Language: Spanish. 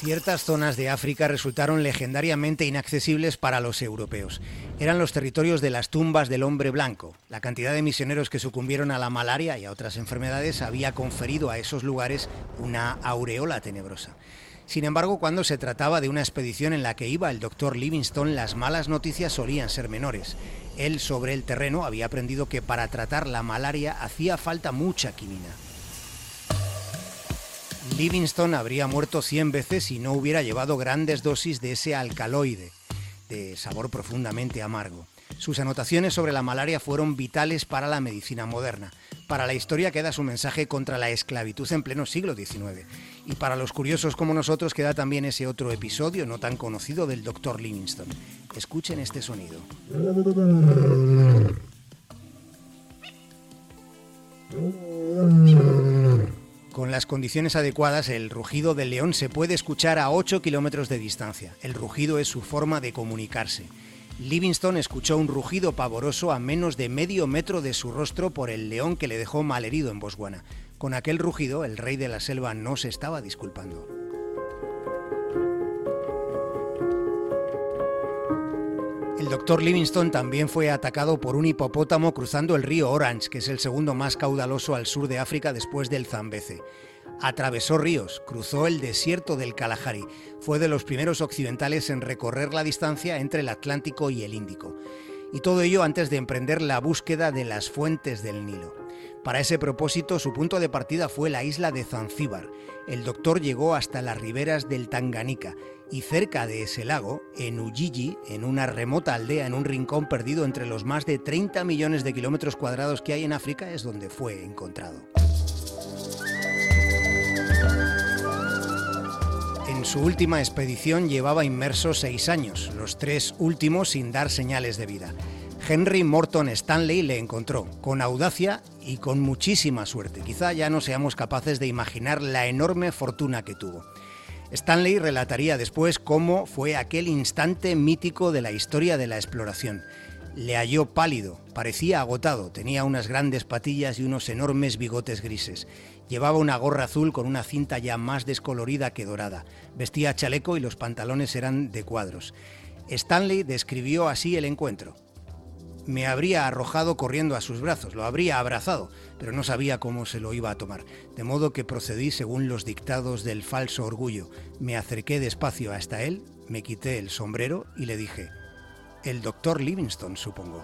Ciertas zonas de África resultaron legendariamente inaccesibles para los europeos. Eran los territorios de las tumbas del hombre blanco. La cantidad de misioneros que sucumbieron a la malaria y a otras enfermedades había conferido a esos lugares una aureola tenebrosa. Sin embargo, cuando se trataba de una expedición en la que iba el doctor Livingstone, las malas noticias solían ser menores. Él sobre el terreno había aprendido que para tratar la malaria hacía falta mucha quinina. Livingstone habría muerto 100 veces si no hubiera llevado grandes dosis de ese alcaloide, de sabor profundamente amargo. Sus anotaciones sobre la malaria fueron vitales para la medicina moderna. Para la historia queda su mensaje contra la esclavitud en pleno siglo XIX. Y para los curiosos como nosotros queda también ese otro episodio no tan conocido del Dr. Livingstone. Escuchen este sonido. Las condiciones adecuadas, el rugido del león se puede escuchar a 8 kilómetros de distancia. El rugido es su forma de comunicarse. Livingstone escuchó un rugido pavoroso a menos de medio metro de su rostro por el león que le dejó malherido en Botswana. Con aquel rugido, el rey de la selva no se estaba disculpando. El doctor Livingstone también fue atacado por un hipopótamo cruzando el río Orange, que es el segundo más caudaloso al sur de África después del Zambeze. Atravesó ríos, cruzó el desierto del Kalahari. Fue de los primeros occidentales en recorrer la distancia entre el Atlántico y el Índico. Y todo ello antes de emprender la búsqueda de las fuentes del Nilo. Para ese propósito, su punto de partida fue la isla de Zanzíbar. El doctor llegó hasta las riberas del Tanganica y cerca de ese lago, en Ujiji, en una remota aldea en un rincón perdido entre los más de 30 millones de kilómetros cuadrados que hay en África, es donde fue encontrado. En su última expedición llevaba inmerso seis años, los tres últimos sin dar señales de vida. Henry Morton Stanley le encontró, con audacia y con muchísima suerte. Quizá ya no seamos capaces de imaginar la enorme fortuna que tuvo. Stanley relataría después cómo fue aquel instante mítico de la historia de la exploración. Le halló pálido, parecía agotado, tenía unas grandes patillas y unos enormes bigotes grises. Llevaba una gorra azul con una cinta ya más descolorida que dorada. Vestía chaleco y los pantalones eran de cuadros. Stanley describió así el encuentro me habría arrojado corriendo a sus brazos, lo habría abrazado, pero no sabía cómo se lo iba a tomar, de modo que procedí según los dictados del falso orgullo. Me acerqué despacio hasta él, me quité el sombrero y le dije, el doctor Livingstone, supongo.